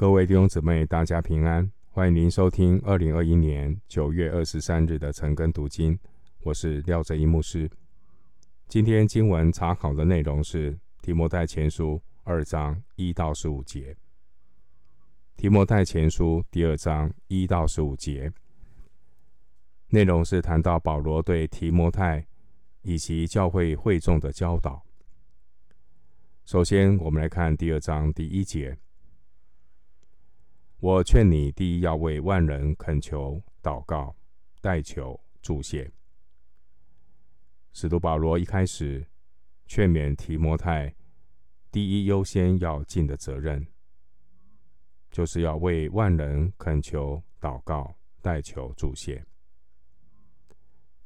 各位弟兄姊妹，大家平安！欢迎您收听二零二一年九月二十三日的晨更读经。我是廖哲一牧师。今天经文查考的内容是提摩太前书二章一到十五节。提摩太前书第二章一到十五节内容是谈到保罗对提摩太以及教会会众的教导。首先，我们来看第二章第一节。我劝你，第一要为万人恳求、祷告、代求、助谢。使徒保罗一开始劝勉提摩太，第一优先要尽的责任，就是要为万人恳求、祷告、代求、助谢。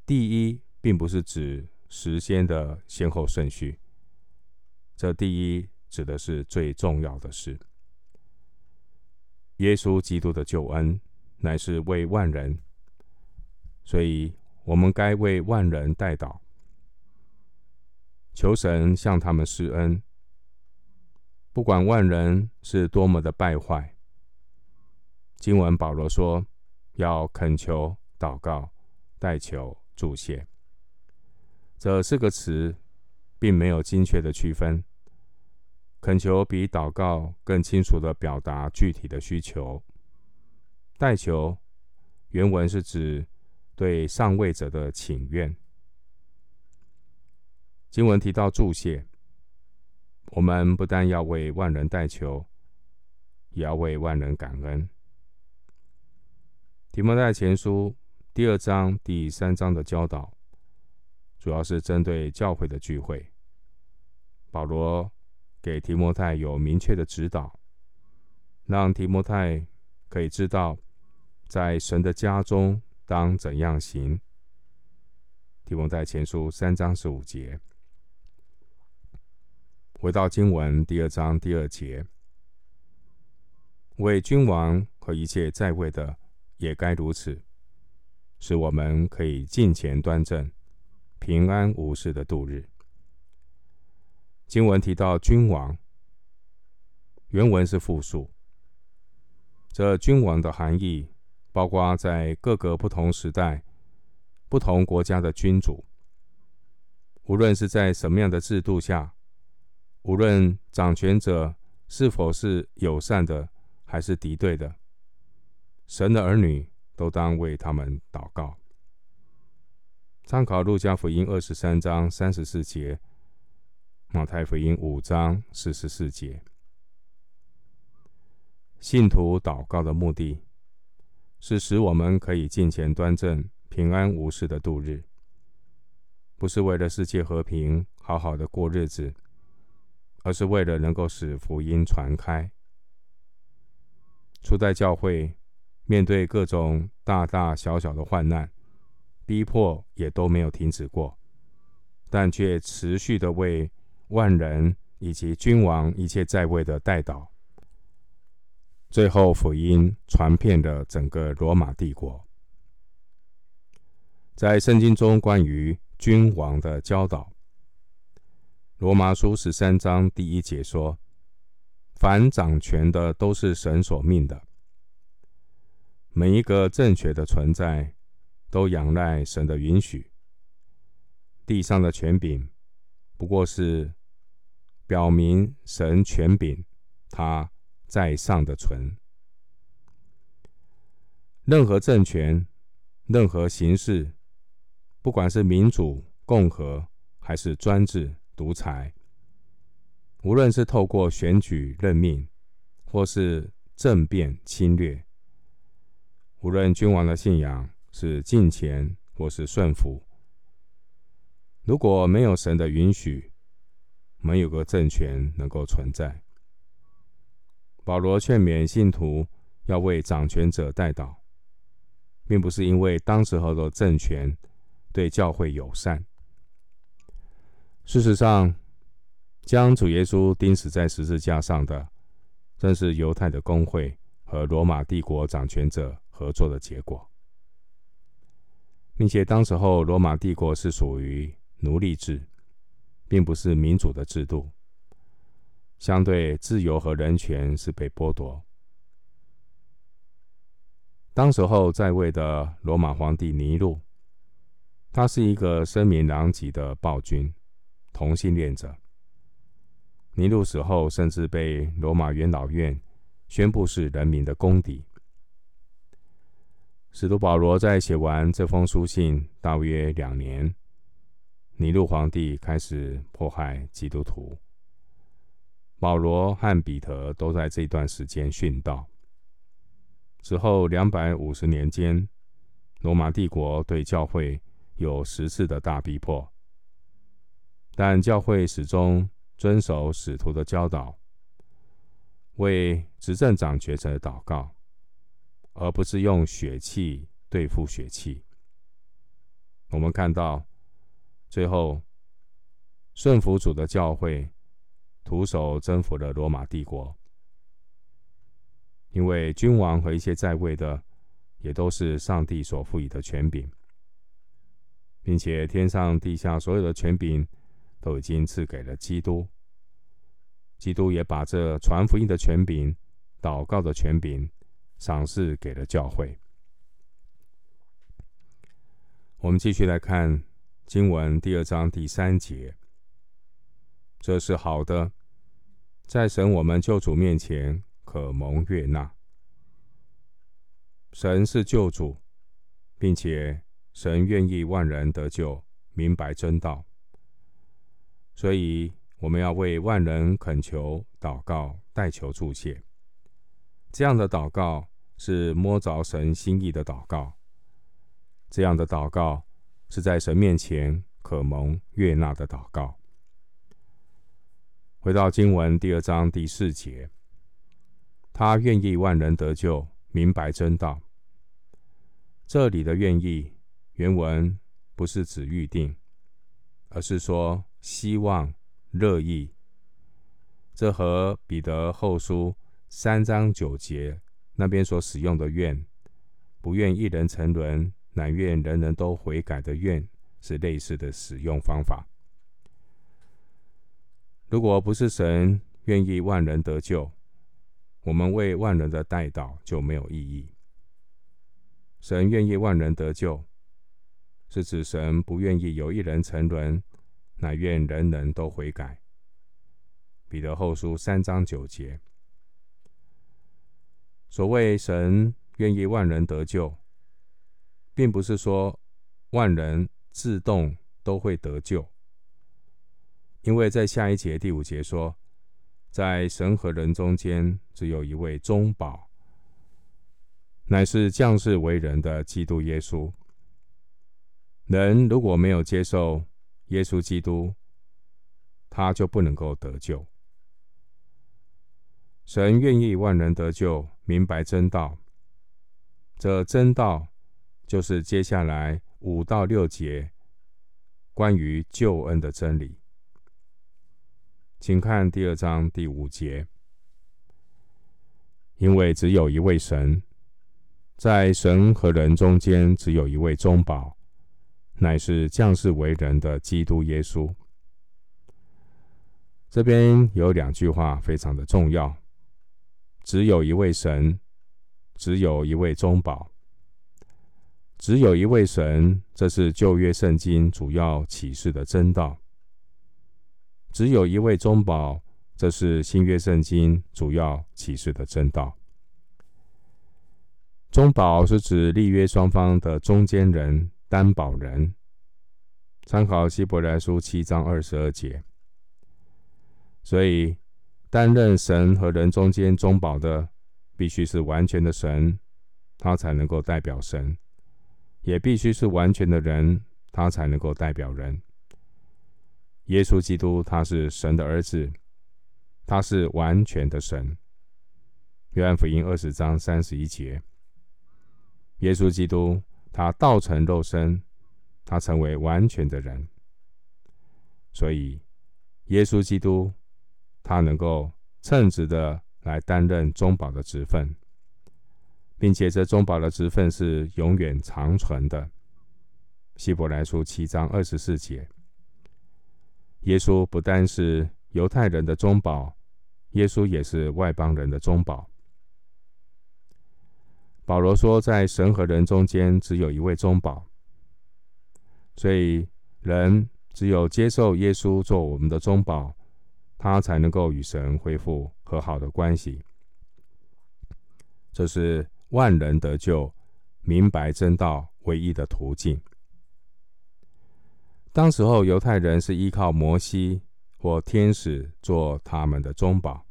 第一，并不是指时间的先后顺序，这第一指的是最重要的事。耶稣基督的救恩乃是为万人，所以我们该为万人代祷，求神向他们施恩。不管万人是多么的败坏，经文保罗说要恳求、祷告、代求、助谢，这四个词并没有精确的区分。恳求比祷告更清楚地表达具体的需求。代求原文是指对上位者的请愿。经文提到祝谢，我们不但要为万人代求，也要为万人感恩。提摩太前书第二章、第三章的教导，主要是针对教会的聚会。保罗。给提摩太有明确的指导，让提摩太可以知道在神的家中当怎样行。提摩太前书三章十五节。回到经文第二章第二节，为君王和一切在位的也该如此，使我们可以尽前端正、平安无事的度日。经文提到君王，原文是复数。这君王的含义包括在各个不同时代、不同国家的君主，无论是在什么样的制度下，无论掌权者是否是友善的还是敌对的，神的儿女都当为他们祷告。参考路加福音二十三章三十四节。马太福音五章四十四节，信徒祷告的目的，是使我们可以敬虔端正、平安无事的度日，不是为了世界和平、好好的过日子，而是为了能够使福音传开。初代教会面对各种大大小小的患难、逼迫，也都没有停止过，但却持续的为万人以及君王一切在位的代祷，最后福音传遍了整个罗马帝国。在圣经中关于君王的教导，罗马书十三章第一节说：“凡掌权的都是神所命的，每一个政权的存在都仰赖神的允许。地上的权柄。”不过是表明神权柄，他在上的存。任何政权、任何形式，不管是民主、共和，还是专制、独裁，无论是透过选举任命，或是政变侵略，无论君王的信仰是敬虔或是顺服。如果没有神的允许，没有个政权能够存在。保罗劝勉信徒要为掌权者代祷，并不是因为当时候的政权对教会友善。事实上，将主耶稣钉死在十字架上的，正是犹太的公会和罗马帝国掌权者合作的结果，并且当时候罗马帝国是属于。奴隶制，并不是民主的制度，相对自由和人权是被剥夺，当时候在位的罗马皇帝尼禄，他是一个声名狼藉的暴君，同性恋者。尼禄死后，甚至被罗马元老院宣布是人民的公敌。使徒保罗在写完这封书信大约两年，尼禄皇帝开始迫害基督徒。保罗和彼得都在这段时间殉道。之后两百五十年间，罗马帝国对教会有十次的大逼迫，但教会始终遵守使徒的教导，为执政掌权者祷告，而不是用血气对付血气。我们看到最后顺服主的教会。徒手征服了罗马帝国，因为君王和一些在位的，也都是上帝所赋予的权柄，并且天上地下所有的权柄都已经赐给了基督。基督也把这传福音的权柄、祷告的权柄赏赐给了教会。我们继续来看经文第二章第三节。这是好的，在神我们救主面前可蒙悦纳。神是救主，并且神愿意万人得救，明白真道。所以我们要为万人恳求、祷告、代求助谢。这样的祷告是摸着神心意的祷告，这样的祷告是在神面前可蒙悦纳的祷告。回到经文第二章第四节，他愿意万人得救，明白真道。这里的愿意原文不是指预定，而是说希望、乐意。这和彼得后书三章九节那边所使用的愿，不愿一人沉沦，乃愿人人都悔改的愿，是类似的使用方法。如果不是神愿意万人得救，我们为万人的代祷就没有意义。神愿意万人得救，是指神不愿意有一人沉沦，乃愿人人都悔改。彼得后书三章九节。所谓神愿意万人得救，并不是说万人自动都会得救。因为在下一节第五节说，在神和人中间只有一位中保，乃是降世为人的基督耶稣。人如果没有接受耶稣基督，他就不能够得救。神愿意万人得救，明白真道。这真道就是接下来五到六节关于救恩的真理。请看第二章第五节，因为只有一位神，在神和人中间只有一位中保，乃是降世为人的基督耶稣。这边有两句话非常的重要：只有一位神，只有一位中保，只有一位神，这是旧约圣经主要启示的真道。只有一位中保，这是新约圣经主要启示的真道。中保是指立约双方的中间人、担保人。参考希伯来书七章二十二节。所以，担任神和人中间中保的，必须是完全的神，他才能够代表神；也必须是完全的人，他才能够代表人。耶稣基督，他是神的儿子，他是完全的神。约翰福音二十章三十一节，耶稣基督他道成肉身，他成为完全的人。所以，耶稣基督他能够称职的来担任中保的职分，并且这中保的职分是永远长存的。希伯来书七章二十四节。耶稣不单是犹太人的中保，耶稣也是外邦人的中保。保罗说，在神和人中间只有一位中保，所以人只有接受耶稣做我们的中保，他才能够与神恢复和好的关系。这是万人得救、明白真道唯一的途径。当时候，犹太人是依靠摩西或天使做他们的中保。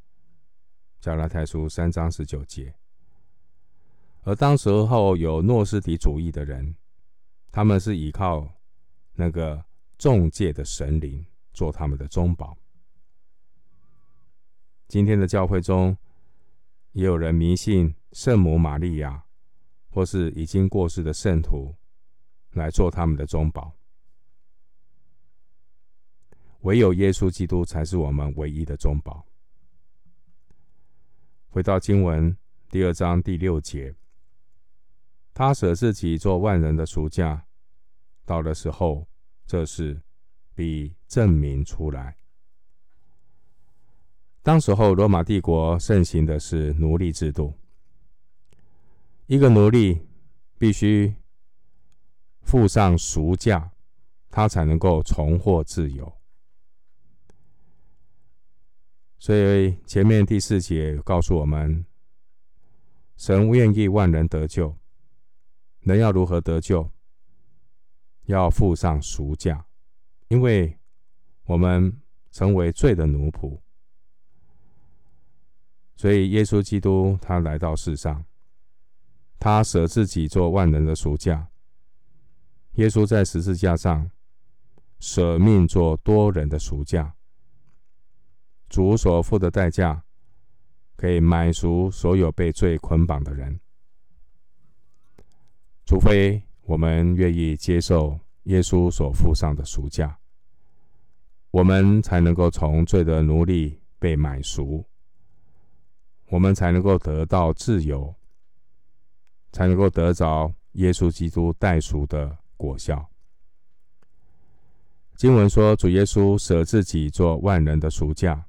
加拉太书三章十九节。而当时候有诺斯底主义的人，他们是依靠那个众界的神灵做他们的中保。今天的教会中，也有人迷信圣母玛利亚，或是已经过世的圣徒来做他们的中保。唯有耶稣基督才是我们唯一的中保。回到经文第二章第六节。他舍自己做万人的赎价，到的时候，这事必证明出来。当时候，罗马帝国盛行的是奴隶制度，一个奴隶必须付上赎价，他才能够重获自由。所以前面第四节告诉我们，神愿意万人得救。人要如何得救？要付上赎价，因为我们成为罪的奴仆，所以耶稣基督他来到世上，他舍自己做万人的赎价。耶稣在十字架上舍命做多人的赎价，主所付的代价可以买赎所有被罪捆绑的人。除非我们愿意接受耶稣所付上的赎价，我们才能够从罪的奴隶被买赎，我们才能够得到自由，才能够得着耶稣基督代赎的果效。经文说，主耶稣舍自己做万人的赎价，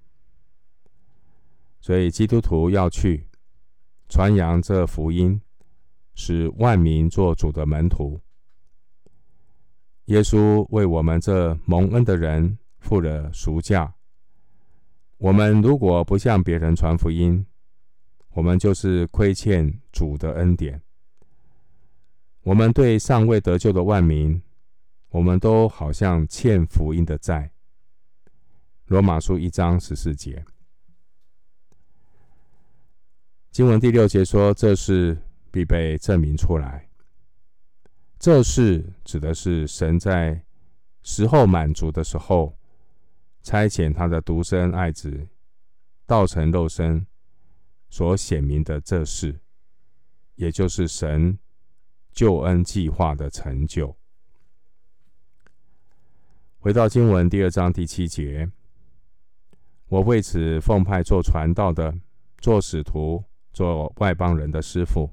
所以基督徒要去传扬这福音。使万民做主的门徒。耶稣为我们这蒙恩的人付了赎价。我们如果不向别人传福音，我们就是亏欠主的恩典。我们对尚未得救的万民，我们都好像欠福音的债。罗马书一章十四节，经文第六节说：“这是。”必被证明出来。这事指的是神在时候满足的时候，差遣他的独生爱子道成肉身所显明的这事，也就是神救恩计划的成就。回到经文第二章第七节，我为此奉派做传道的，做使徒，做外邦人的师傅。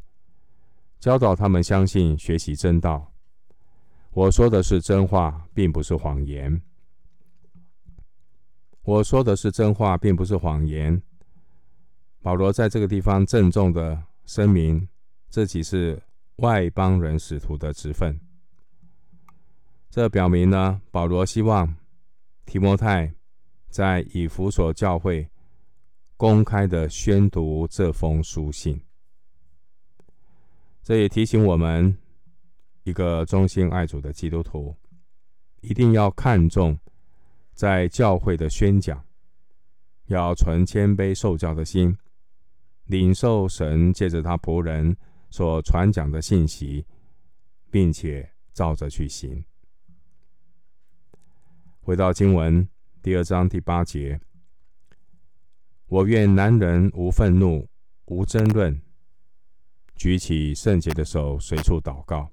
教导他们相信、学习真道。我说的是真话，并不是谎言。我说的是真话，并不是谎言。保罗在这个地方郑重的声明自己是外邦人使徒的职分。这表明呢，保罗希望提摩太在以弗所教会公开的宣读这封书信。这也提醒我们，一个忠心爱主的基督徒，一定要看重在教会的宣讲，要存谦卑受教的心，领受神借着他仆人所传讲的信息，并且照着去行。回到经文第二章第八节，我愿男人无愤怒，无争论。举起圣洁的手，随处祷告。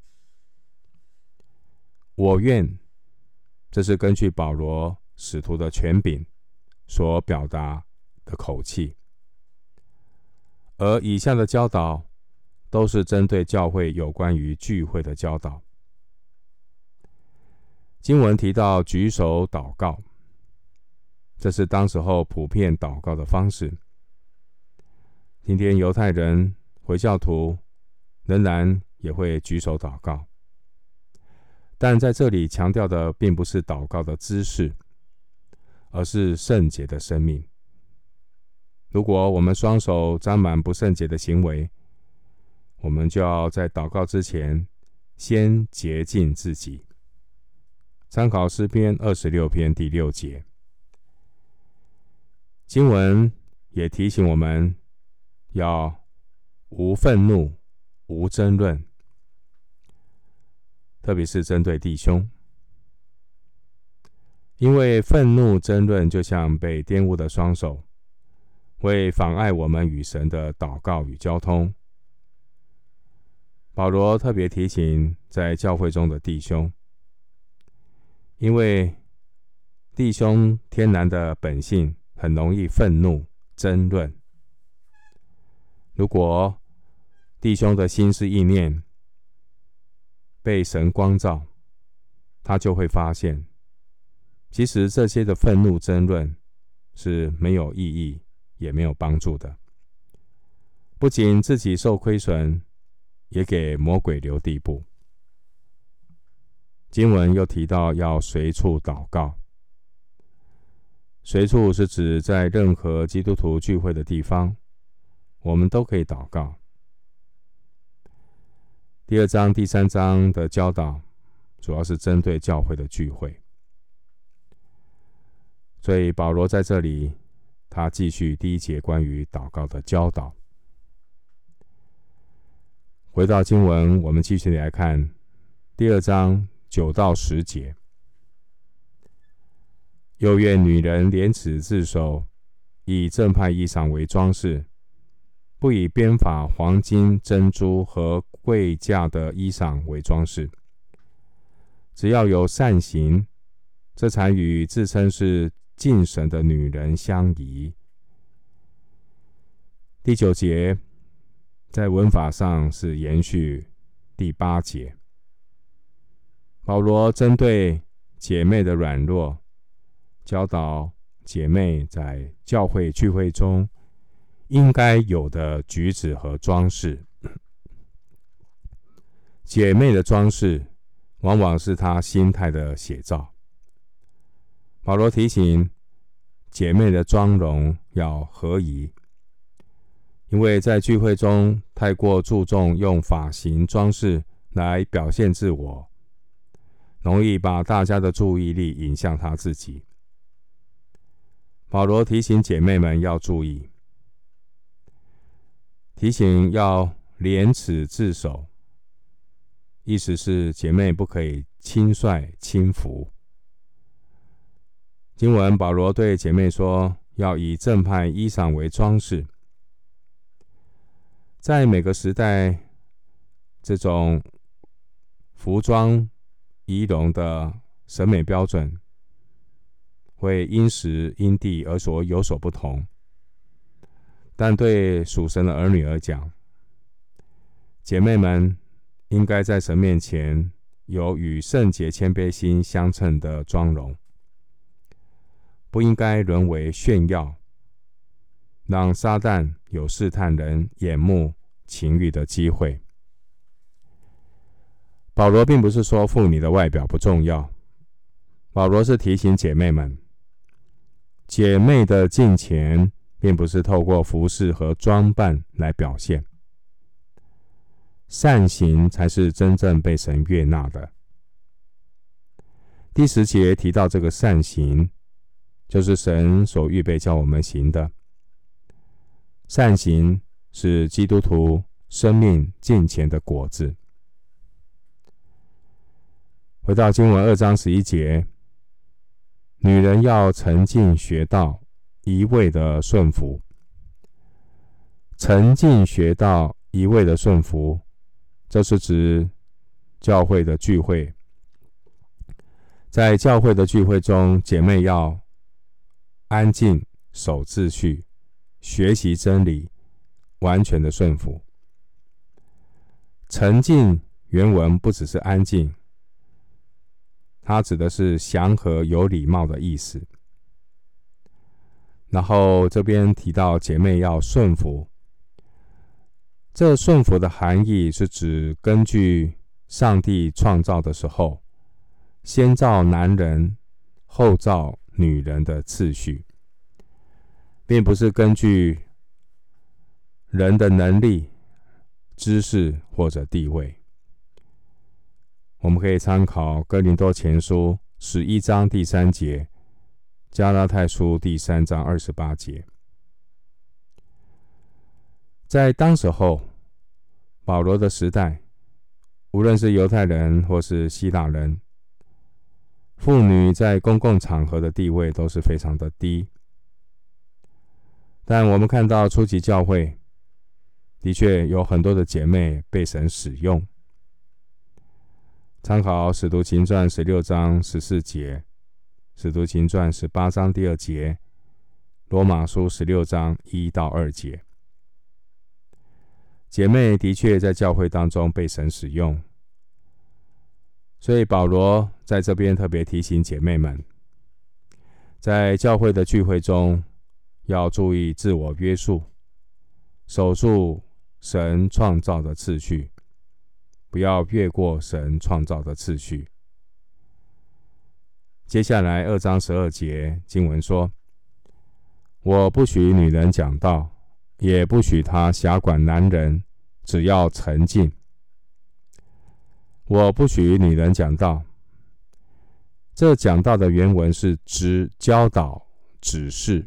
我愿，这是根据保罗使徒的权柄所表达的口气。而以下的教导都是针对教会有关于聚会的教导。经文提到举手祷告，这是当时候普遍祷告的方式。今天犹太人。回教徒仍然也会举手祷告。但在这里强调的并不是祷告的姿势，而是圣洁的生命。如果我们双手沾满不圣洁的行为，我们就要在祷告之前先洁净自己。参考诗篇二十六篇第六节，经文也提醒我们要无愤怒、无争论，特别是针对弟兄，因为愤怒、争论就像被玷污的双手，会妨碍我们与神的祷告与交通。保罗特别提醒在教会中的弟兄，因为弟兄天然的本性很容易愤怒、争论。如果弟兄的心思意念被神光照，他就会发现，其实这些的愤怒、争论是没有意义也没有帮助的，不仅自己受亏损。也给魔鬼留地步。经文又提到要随处祷告，随处是指在任何基督徒聚会的地方，我们都可以祷告。第二章、第三章的教导主要是针对教会的聚会，所以保罗在这里他继续第一节关于祷告的教导。回到经文，我们继续来看第二章九到十节。又愿女人廉耻自守，以正派衣裳为装饰，不以编法、黄金、珍珠和贵价的衣裳为装饰。只要有善行，这才与自称是敬神的女人相宜。第九节。在文法上是延续第八节，保罗针对姐妹的软弱，教导姐妹在教会聚会中应该有的举止和装饰。姐妹的装饰往往是她心态的写照。保罗提醒姐妹的妆容要合宜。因为在聚会中太过注重用发型装饰来表现自我，容易把大家的注意力引向他自己。保罗提醒姐妹们要注意，提醒要廉耻自守，意思是姐妹不可以轻率轻浮。经文保罗对姐妹说，要以正派衣裳为装饰。在每个时代，这种服装仪容的审美标准会因时因地而所有所不同。但对属神的儿女而讲，姐妹们应该在神面前有与圣洁谦卑心相称的妆容，不应该沦为炫耀。让撒旦有试探人眼目情欲的机会。保罗并不是说妇女的外表不重要，保罗是提醒姐妹们，姐妹的敬虔并不是透过服饰和装扮来表现，善行才是真正被神悦纳的。第十节提到这个善行，就是神所预备叫我们行的。善行是基督徒生命进前的果子。回到经文二章十一节，女人要沉浸学道，一味的顺服。沉浸学道，一味的顺服，这是指教会的聚会。在教会的聚会中，姐妹要安静守秩序。学习真理，完全的顺服。沉静原文不只是安静，它指的是祥和、有礼貌的意思。然后这边提到姐妹要顺服，这顺服的含义是指根据上帝创造的时候，先造男人，后造女人的次序，并不是根据人的能力、知识或者地位。我们可以参考《哥林多前书》十一章第三节，《加拉太书》第三章二十八节。在当时候，保罗的时代，无论是犹太人或是希腊人，妇女在公共场合的地位都是非常的低。但我们看到初级教会，的确有很多的姐妹被神使用。参考《使徒行传》十六章十四节，《使徒行传》十八章第二节，《罗马书》十六章一到二节。姐妹的确在教会当中被神使用，所以保罗在这边特别提醒姐妹们，在教会的聚会中要注意自我约束，守住神创造的次序，不要越过神创造的次序。接下来二章十二节经文说：“我不许女人讲道。”也不许他辖管男人，只要沉静。我不许女人讲道。这讲道的原文是指教导、指示。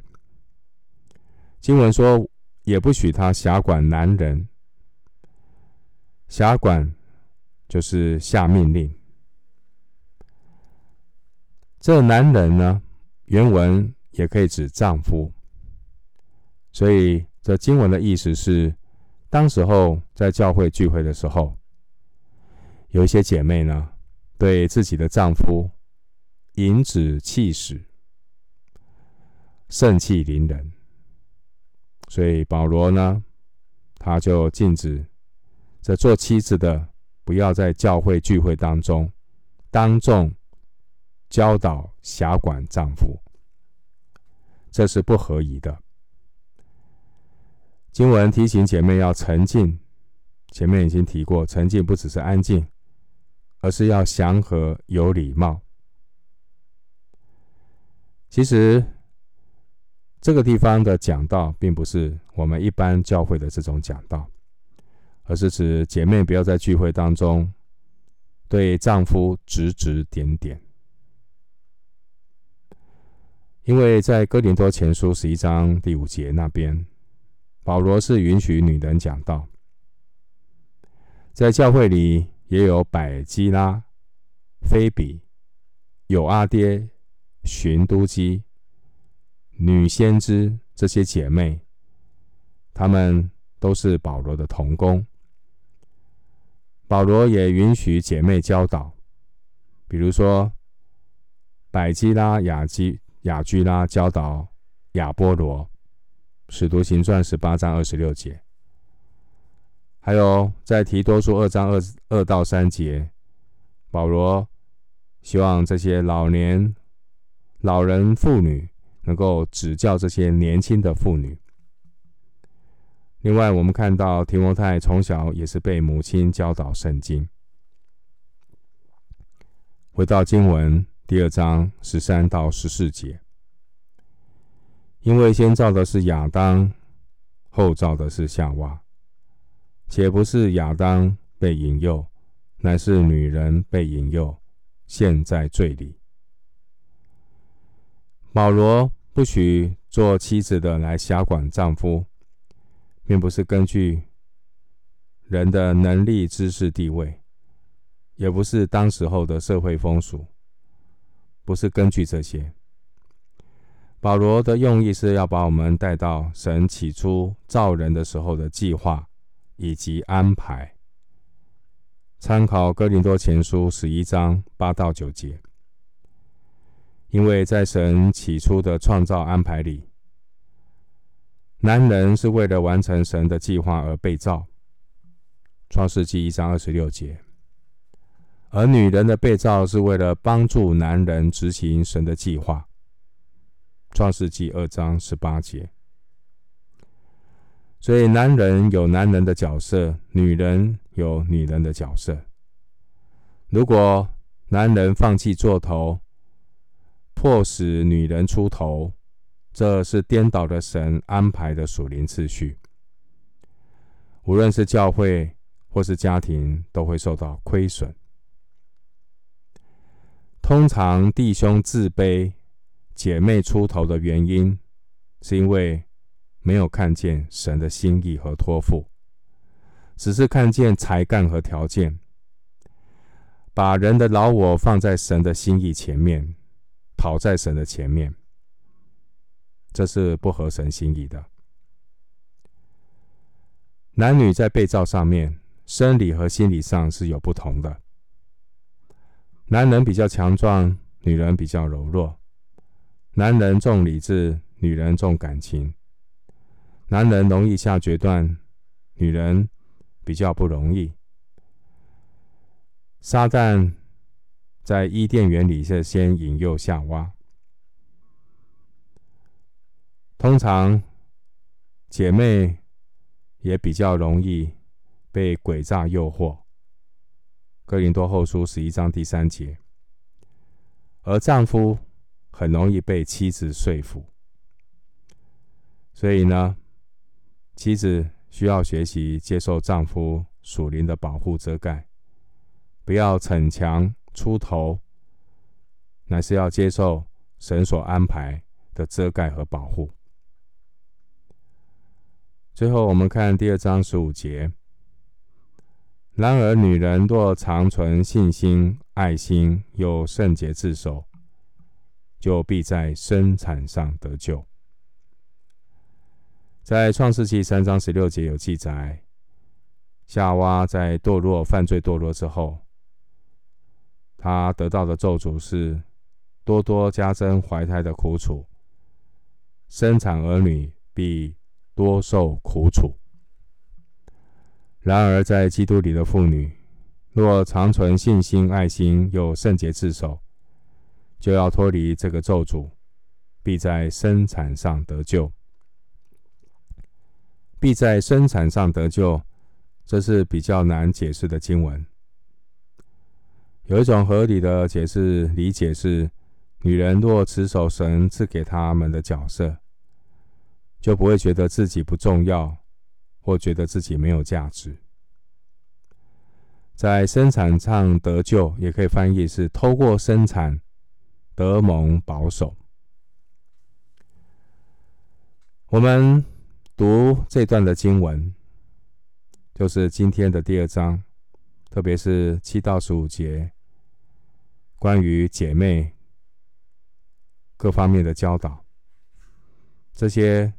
经文说，也不许他辖管男人。辖管就是下命令。这男人呢，原文也可以指丈夫。所以。这经文的意思是，当时候在教会聚会的时候，有一些姐妹呢，对自己的丈夫颐指气使，盛气凌人。所以保罗呢，他就禁止这做妻子的不要在教会聚会当中当众教导辖管丈夫，这是不合宜的。经文提醒姐妹要沉静，前面已经提过，沉静不只是安静，而是要祥和有礼貌。其实这个地方的讲道，并不是我们一般教会的这种讲道，而是指姐妹不要在聚会当中对丈夫指指点点，因为在哥林多前书十一章第五节那边。保罗是允许女人讲道，在教会里也有百基拉、菲比、有阿爹、循都基、女先知这些姐妹，她们都是保罗的同工。保罗也允许姐妹教导，比如说百基拉、雅基、雅居拉教导亚波罗。使徒行传十八章二十六节，还有在提多书二章二二到三节，保罗希望这些老年老人妇女能够指教这些年轻的妇女。另外，我们看到提摩太从小也是被母亲教导圣经。回到经文第二章十三到十四节。因为先造的是亚当，后造的是夏娃，且不是亚当被引诱，乃是女人被引诱，陷在罪里。保罗不许做妻子的来辖管丈夫，并不是根据人的能力、知识、地位，也不是当时候的社会风俗，不是根据这些。保罗的用意是要把我们带到神起初造人的时候的计划以及安排。参考哥林多前书十一章八到九节，因为在神起初的创造安排里，男人是为了完成神的计划而被造。创世纪一章二十六节，而女人的被造是为了帮助男人执行神的计划。创世纪二章十八节，所以男人有男人的角色，女人有女人的角色。如果男人放弃做头，迫使女人出头，这是颠倒的神安排的属灵次序。无论是教会或是家庭，都会受到亏损。通常弟兄自卑、姐妹出头的原因，是因为没有看见神的心意和托付，只是看见才干和条件，把人的老我放在神的心意前面，跑在神的前面，这是不合神心意的。男女在被造上面，生理和心理上是有不同的。男人比较强壮，女人比较柔弱。男人重理智，女人重感情。男人容易下决断，女人比较不容易。撒旦在伊甸园里是先引诱夏娃。通常姐妹也比较容易被诡诈诱惑。哥林多后书十一章第三节，而丈夫很容易被妻子说服，所以呢，妻子需要学习接受丈夫属灵的保护遮盖，不要逞强出头，乃是要接受神所安排的遮盖和保护。最后，我们看第二章十五节。然而，女人若常存信心、爱心，又圣洁自守，就必在生产上得救。在创世记三章十六节有记载，夏娃在堕落、犯罪堕落之后，她得到的咒诅是多多加增怀胎的苦楚，生产儿女必多受苦楚。然而，在基督里的妇女，若常存信心、爱心，又圣洁自守，就要脱离这个咒诅，必在生产上得救。必在生产上得救，这是比较难解释的经文。有一种合理的解释理解是：女人若持守神赐给她们的角色，就不会觉得自己不重要。或觉得自己没有价值，在生产上得救，也可以翻译是透过生产得蒙保守。我们读这段的经文，就是今天的第二章，特别是七到十五节，关于姐妹各方面的教导，这些。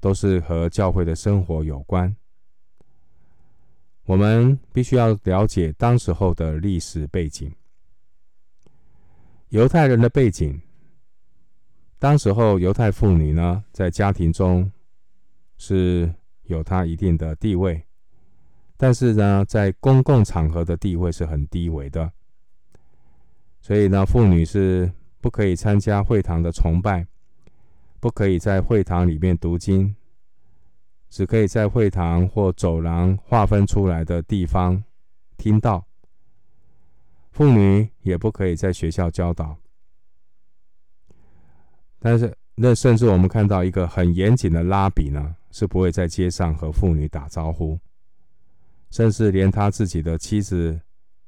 都是和教会的生活有关。我们必须要了解当时候的历史背景，犹太人的背景。当时候犹太妇女呢，在家庭中是有她一定的地位，但是呢，在公共场合的地位是很低微的。所以呢，妇女是不可以参加会堂的崇拜。不可以在会堂里面读经，只可以在会堂或走廊划分出来的地方听到。妇女也不可以在学校教导。但是，那甚至我们看到一个很严谨的拉比呢，是不会在街上和妇女打招呼，甚至连他自己的妻子、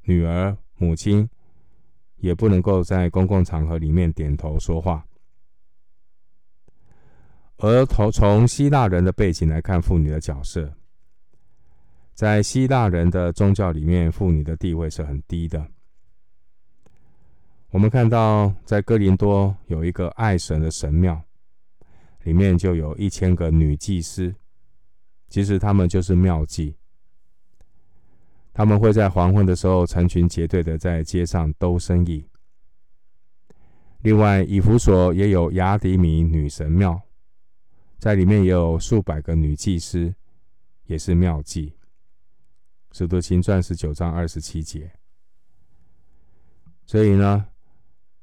女儿、母亲，也不能够在公共场合里面点头说话。而从从希腊人的背景来看，妇女的角色，在希腊人的宗教里面，妇女的地位是很低的。我们看到，在哥林多有一个爱神的神庙，里面就有一千个女祭司，其实他们就是庙妓。他们会在黄昏的时候成群结队的在街上兜生意。另外，以弗所也有雅迪米女神庙。在里面也有数百个女祭司，也是庙妓。使徒行传十九章二十七节。所以呢，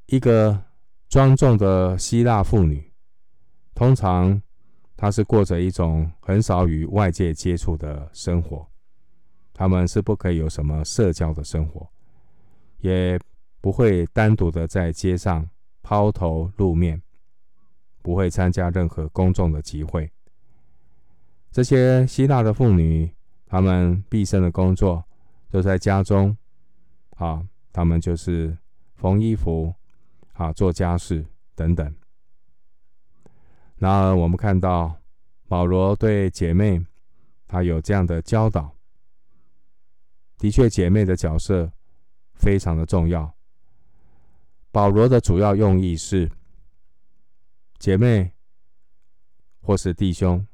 一个庄重的希腊妇女，通常她是过着一种很少与外界接触的生活，他们是不可以有什么社交的生活，也不会单独的在街上抛头露面，不会参加任何公众的集会。这些希腊的妇女，她们毕生的工作都在家中，啊，她们就是缝衣服，啊，做家事等等。然而，我们看到保罗对姐妹，他有这样的教导。的确，姐妹的角色非常的重要。保罗的主要用意是，姐妹或是弟兄，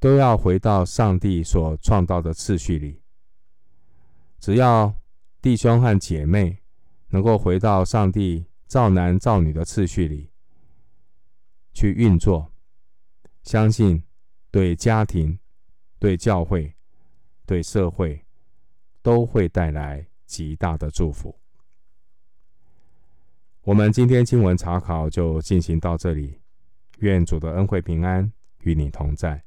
都要回到上帝所创造的次序里。只要弟兄和姐妹能够回到上帝造男造女的次序里。去运作，相信对家庭、对教会、对社会都会带来极大的祝福。我们今天经文查考就进行到这里，愿主的恩惠平安与你同在。